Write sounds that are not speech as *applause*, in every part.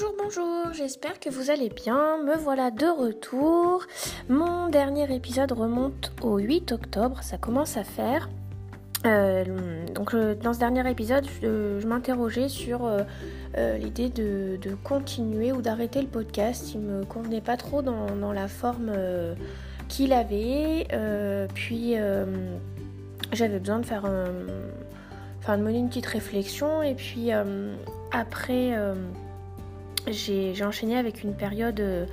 Bonjour, bonjour, j'espère que vous allez bien. Me voilà de retour. Mon dernier épisode remonte au 8 octobre, ça commence à faire. Euh, donc dans ce dernier épisode, je, m'interrogeais sur euh, euh, l'idée de, continuer ou d'arrêter le podcast. Il me convenait pas trop dans, la forme qu'il avait. puis j'avais besoin de faire enfin de mener une petite réflexion et puis après j'ai enchaîné avec une période euh,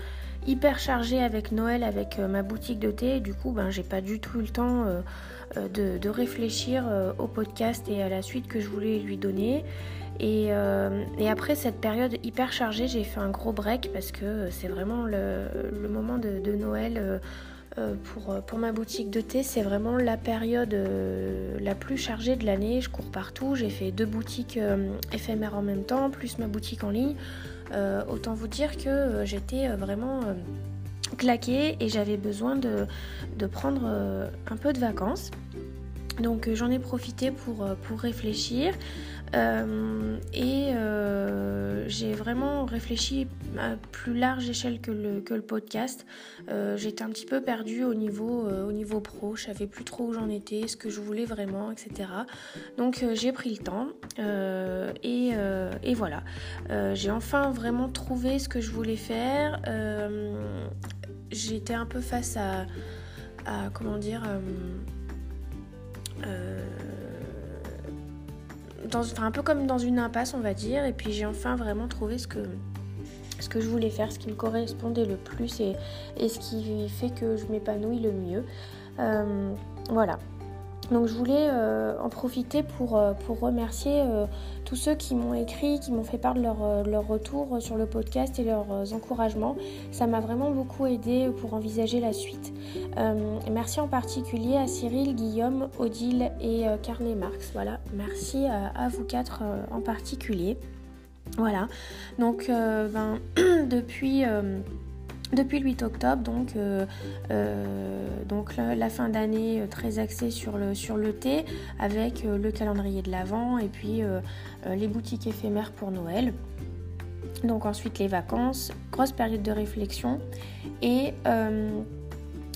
hyper chargée avec Noël, avec euh, ma boutique de thé. du coup, ben, j'ai pas du tout eu le temps euh, de, réfléchir au podcast et à la suite que je voulais lui donner. Et, après cette période hyper chargée, j'ai fait un gros break parce que c'est vraiment le, moment de, Noël. pour, pour, ma boutique de thé, c'est vraiment la période la plus chargée de l'année. Je cours partout, j'ai fait deux boutiques éphémères en même temps, plus ma boutique en ligne. Euh, autant vous dire que euh, j'étais euh, vraiment claquée et j'avais besoin de, prendre un peu de vacances. Donc j'en ai profité pour, pour réfléchir. Euh, et euh, j'ai vraiment réfléchi à plus large échelle que le, que le podcast. Euh, j'étais un petit peu perdue au niveau, au niveau pro, je savais plus trop où j'en étais, ce que je voulais vraiment, etc. Donc j'ai pris le temps et, et, voilà. j'ai enfin vraiment trouvé ce que je voulais faire. J'étais un peu face à comment dire un peu comme dans une impasse, on va dire. Et puis j'ai enfin vraiment trouvé ce que, ce que je voulais faire, ce qui me correspondait le plus et, et ce qui fait que je m'épanouis le mieux. Euh, voilà. Donc je voulais euh, en profiter pour, euh, remercier euh, tous ceux qui m'ont écrit, qui m'ont fait part de leur, retour sur le podcast et leurs encouragements. Ça m'a vraiment beaucoup aidé pour envisager la suite. merci en particulier à Cyril, Guillaume, Odile et Carnet Marx. Voilà, merci à, à vous quatre en particulier. Voilà, donc ben, *clears throat* depuis depuis le 8 octobre, donc, euh, euh, la, fin d'année euh, très axée sur le, sur le thé, avec le calendrier de l'Avent et puis les boutiques éphémères pour Noël. Donc ensuite les vacances, grosse période de réflexion. Et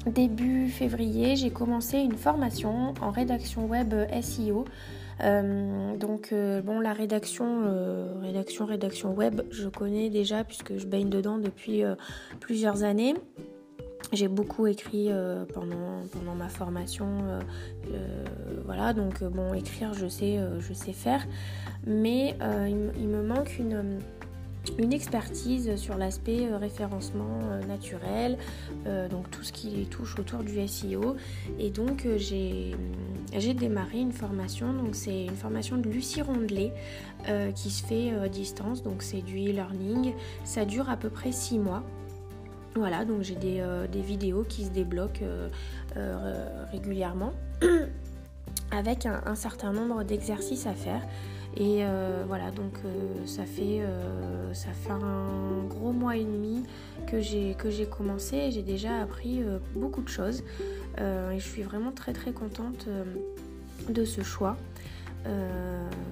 début février, j'ai commencé une formation en rédaction web SEO. Euh, donc euh, bon la rédaction, euh, rédaction, rédaction web, je connais déjà puisque je baigne dedans depuis plusieurs années. J'ai beaucoup écrit pendant, pendant ma formation, voilà, donc bon, écrire, je sais, je sais faire, mais il, me manque une, une expertise sur l'aspect euh, référencement euh, naturel, euh, donc tout ce qui touche autour du SEO. Et donc j'ai démarré une formation, donc c'est une formation de Lucie Rondelet qui se fait à distance, donc c'est du e-learning. Ça dure à peu près 6 mois. Voilà, donc j'ai des, vidéos qui se débloquent régulièrement *clears throat* avec un certain nombre d'exercices à faire. Et euh, voilà, donc euh, ça, fait, euh, ça fait un gros mois et demi que j'ai, commencé et j'ai déjà appris beaucoup de choses. et je suis vraiment très très contente de ce choix.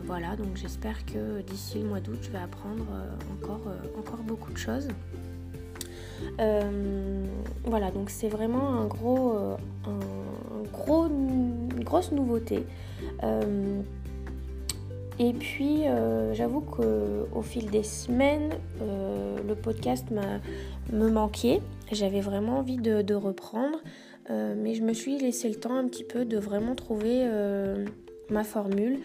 voilà, donc j'espère que d'ici le mois d'août, je vais apprendre encore, encore beaucoup de choses. voilà, donc c'est vraiment un gros, gros, une grosse nouveauté. Et puis, euh, j'avoue qu'au fil des semaines, euh, le podcast me manquait. J'avais vraiment envie de, reprendre, euh, mais je me suis laissé le temps un petit peu de vraiment trouver ma formule.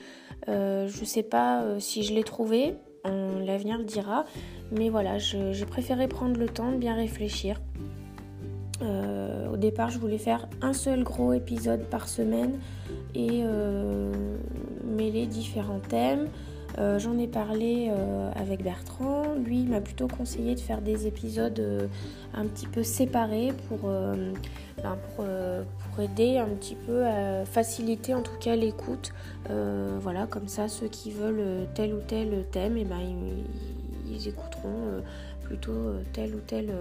je ne sais pas si je l'ai trouvée, l'avenir le dira, mais voilà, j'ai préféré prendre le temps de bien réfléchir. au départ, je voulais faire un seul gros épisode par semaine et mêler différents thèmes. Euh, j'en ai parlé euh, avec Bertrand. Lui m'a plutôt conseillé de faire des épisodes euh, un petit peu séparés pour, ben, pour, aider un petit peu à faciliter en tout cas l'écoute. voilà, comme ça, ceux qui veulent tel ou tel thème, et eh ben, ils, ils écouteront plutôt tel ou tel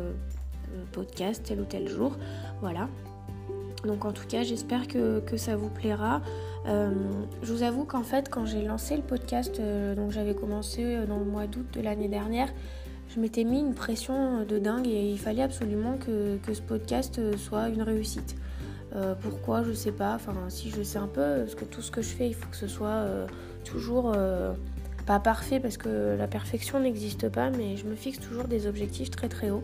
podcast, tel ou tel jour. Voilà. Donc en tout cas, j'espère que, ça vous plaira. Euh, je vous avoue qu'en fait, quand j'ai lancé le podcast, euh, donc j'avais commencé euh, dans le mois d'août de l'année dernière, je m'étais mis une pression de dingue et il fallait absolument que, ce podcast soit une réussite. pourquoi je sais pas, enfin si je sais un peu, parce que tout ce que je fais il faut que ce soit toujours pas parfait parce que la perfection n'existe pas, mais je me fixe toujours des objectifs très très hauts.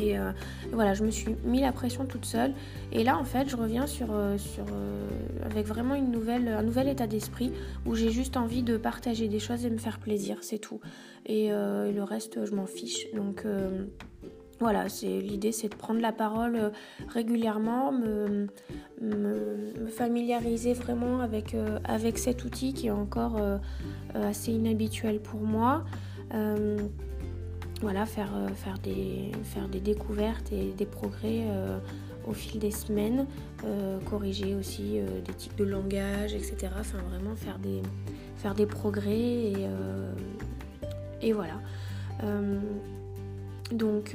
Et euh, voilà, je me suis mis la pression toute seule. Et là, en fait, je reviens sur, euh, sur euh, avec vraiment une nouvelle, un nouvel état d'esprit où j'ai juste envie de partager des choses et me faire plaisir, c'est tout. Et, le reste, je m'en fiche. Donc voilà, l'idée, c'est de prendre la parole régulièrement, me, me, familiariser vraiment avec, avec cet outil qui est encore assez inhabituel pour moi voilà, faire, euh, faire, des, faire des découvertes et des progrès euh, au fil des semaines, euh, corriger aussi des types de langage, etc. Enfin, vraiment faire des, faire des progrès et, et voilà. donc,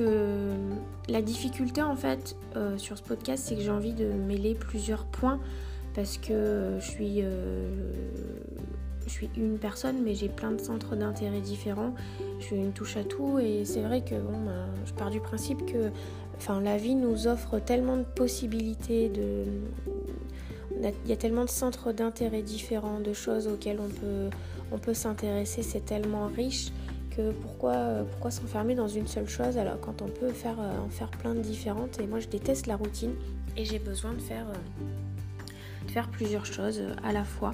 la difficulté en fait sur ce podcast, c'est que j'ai envie de mêler plusieurs points parce que je suis je suis une personne, mais j'ai plein de centres d'intérêt différents. Je suis une touche à tout et c'est vrai que bon, bah, je pars du principe que enfin, la vie nous offre tellement de possibilités, de... il y a tellement de centres d'intérêt différents, de choses auxquelles on peut, on peut s'intéresser, c'est tellement riche que pourquoi, pourquoi s'enfermer dans une seule chose alors quand on peut faire, en faire plein de différentes? Et moi je déteste la routine et j'ai besoin de faire, de faire plusieurs choses à la fois.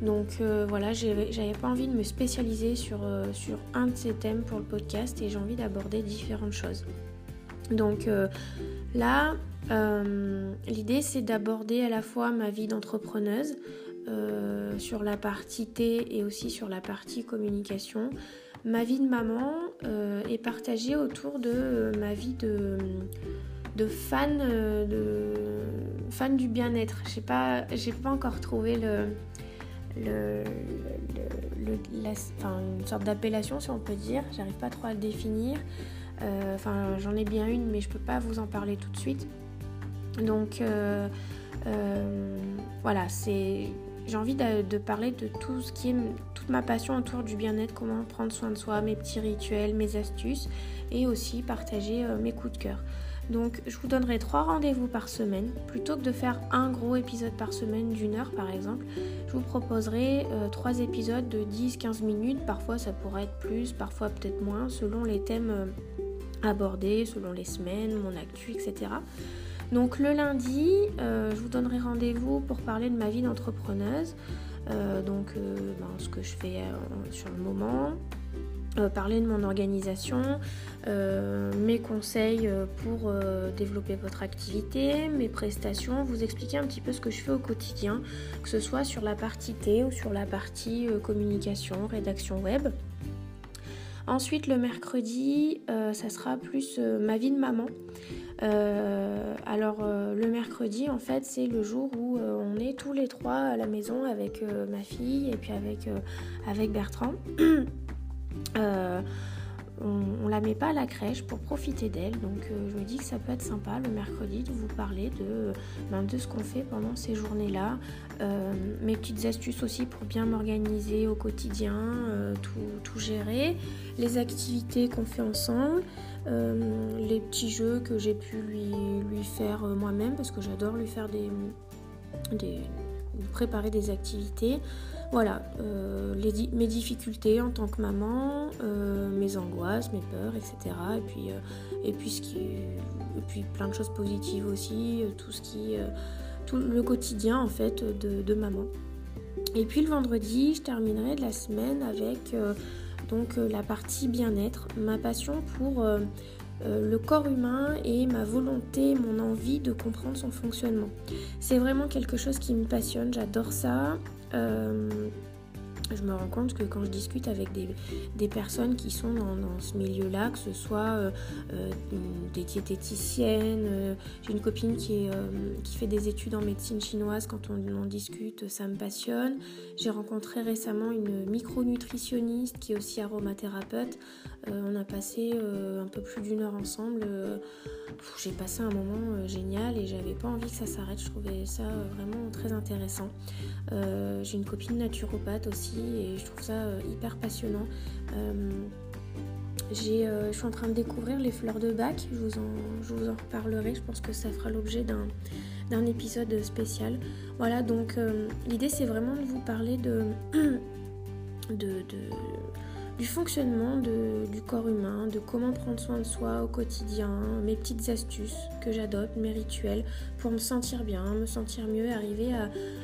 Donc euh, voilà, j'avais pas envie de me spécialiser sur, euh, sur un de ces thèmes pour le podcast et j'ai envie d'aborder différentes choses. Donc euh, là, l'idée c'est d'aborder à la fois ma vie d'entrepreneuse sur la partie T et aussi sur la partie communication, ma vie de maman et partager autour de ma vie de, de fan, de, fan du bien-être. Je pas, j'ai pas encore trouvé le le, une sorte d'appellation si on peut dire. J'arrive pas trop à le définir. Euh, enfin, j'en ai bien une, mais je peux pas vous en parler tout de suite. Donc euh, euh, voilà, c'est j'ai envie de, parler de tout ce qui est toute ma passion autour du bien-être, comment prendre soin de soi, mes petits rituels, mes astuces et aussi partager mes coups de cœur. Donc je vous donnerai trois rendez-vous par semaine. Plutôt que de faire un gros épisode par semaine d'une heure par exemple, je vous proposerai euh, trois épisodes de 10-15 minutes. Parfois ça pourrait être plus, parfois peut-être moins, selon les thèmes euh, abordés, selon les semaines, mon actu, etc. Donc le lundi, euh, je vous donnerai rendez-vous pour parler de ma vie d'entrepreneuse. donc ben, ce que je fais sur le moment, euh, parler de mon organisation, euh, mes conseils euh, pour développer votre activité, mes prestations, vous expliquer un petit peu ce que je fais au quotidien, que ce soit sur la partie T ou sur la partie communication, rédaction web. Ensuite, le mercredi, ça sera plus ma vie de maman. alors, le mercredi, en fait, c'est le jour où on est tous les trois à la maison avec ma fille et puis avec, avec Bertrand. *clears throat* Euh, on, la met pas à la crèche pour profiter d'elle. Donc euh, je me dis que ça peut être sympa le mercredi de vous parler de, ben, de ce qu'on fait pendant ces journées-là. Euh, mes petites astuces aussi pour bien m'organiser au quotidien, tout, gérer. Les activités qu'on fait ensemble. les petits jeux que j'ai pu lui, lui faire moi-même parce que j'adore lui faire des, des préparer des activités. Voilà, euh, mes difficultés en tant que maman, euh, mes angoisses, mes peurs, etc. Et puis, euh, et puis, plein de choses positives aussi, tout ce qui, tout le quotidien en fait de, maman. Et puis le vendredi, je terminerai la semaine avec donc la partie bien-être, ma passion pour le corps humain et ma volonté, mon envie de comprendre son fonctionnement. C'est vraiment quelque chose qui me passionne, j'adore ça. Euh, je me rends compte que quand je discute avec des, personnes qui sont dans, ce milieu-là, que ce soit euh, euh, des diététiciennes, j'ai une copine qui, qui, fait des études en médecine chinoise, quand on en discute, ça me passionne. J'ai rencontré récemment une micronutritionniste qui est aussi aromathérapeute. On a passé un peu plus d'une heure ensemble. j'ai passé un moment génial et j'avais pas envie que ça s'arrête. Je trouvais ça vraiment très intéressant. Euh, j'ai une copine naturopathe aussi et je trouve ça euh, hyper passionnant. Euh, je suis en train de découvrir les fleurs de bac. Je vous en, je vous en reparlerai. Je pense que ça fera l'objet d'un épisode spécial. Voilà, donc l'idée c'est vraiment de vous parler de, *clears throat* de, du fonctionnement du corps humain, de comment prendre soin de soi au quotidien, mes petites astuces que j'adopte, mes rituels pour me sentir bien, me sentir mieux, arriver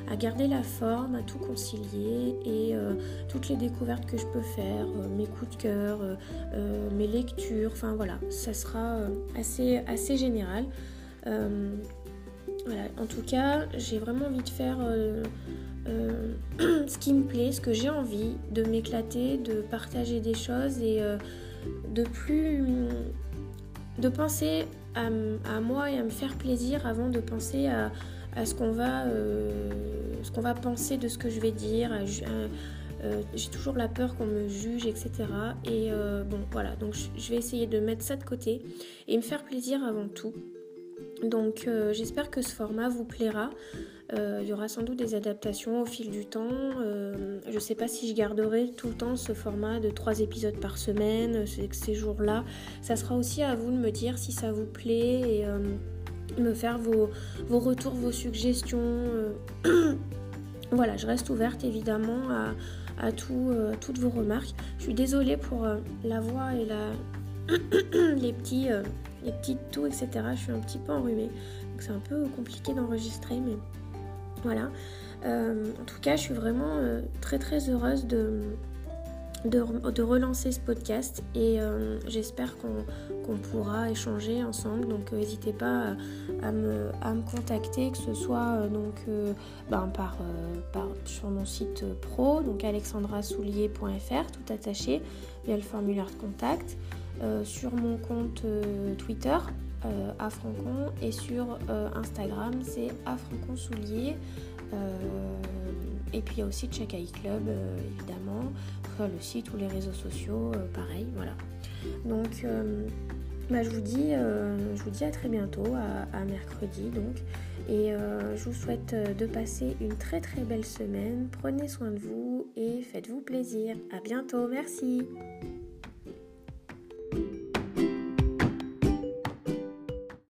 à, garder la forme, à tout concilier et euh, toutes les découvertes que je peux faire, euh, mes coups de cœur, euh, mes lectures, enfin voilà, ça sera assez, assez général. voilà. En tout cas, j'ai vraiment envie de faire euh, *clears throat* ce qui me plaît, ce que j'ai envie, de m'éclater, de partager des choses et euh, de plus. de penser à, moi et à me faire plaisir avant de penser à, euh, ce qu'on va penser de ce que je vais dire. j'ai toujours la peur qu'on me juge, etc. Et bon, voilà, donc je vais essayer de mettre ça de côté et me faire plaisir avant tout. Donc j'espère que ce format vous plaira. Euh, il y aura sans doute des adaptations au fil du temps. Euh, je ne sais pas si je garderai tout le temps ce format de trois épisodes par semaine, ces, jours-là. Ça sera aussi à vous de me dire si ça vous plaît et euh, me faire vos, retours, vos suggestions. *clears throat* voilà, je reste ouverte évidemment à, toutes vos remarques. Je suis désolée pour la voix et *clears throat* les petits les petites toux, etc. Je suis un petit peu enrhumée. Donc c'est un peu compliqué d'enregistrer, mais voilà. Euh, en tout cas, je suis vraiment euh, très très heureuse de, relancer ce podcast et euh, j'espère qu'on pourra échanger ensemble. Donc n'hésitez pas à, me, contacter, que ce soit donc, ben, par, par, sur mon site pro, donc alexandrasoulier.fr, tout attaché, via le formulaire de contact, sur mon compte Twitter euh, à Francon et sur euh, Instagram c'est à Francon Soulier. Euh, et puis il y a aussi Check Club évidemment, le site ou les réseaux sociaux, pareil, voilà. Donc bah, je, vous dis, je vous dis à très bientôt, à, mercredi donc. Et je vous souhaite de passer une très très belle semaine. Prenez soin de vous et faites-vous plaisir. À bientôt, merci.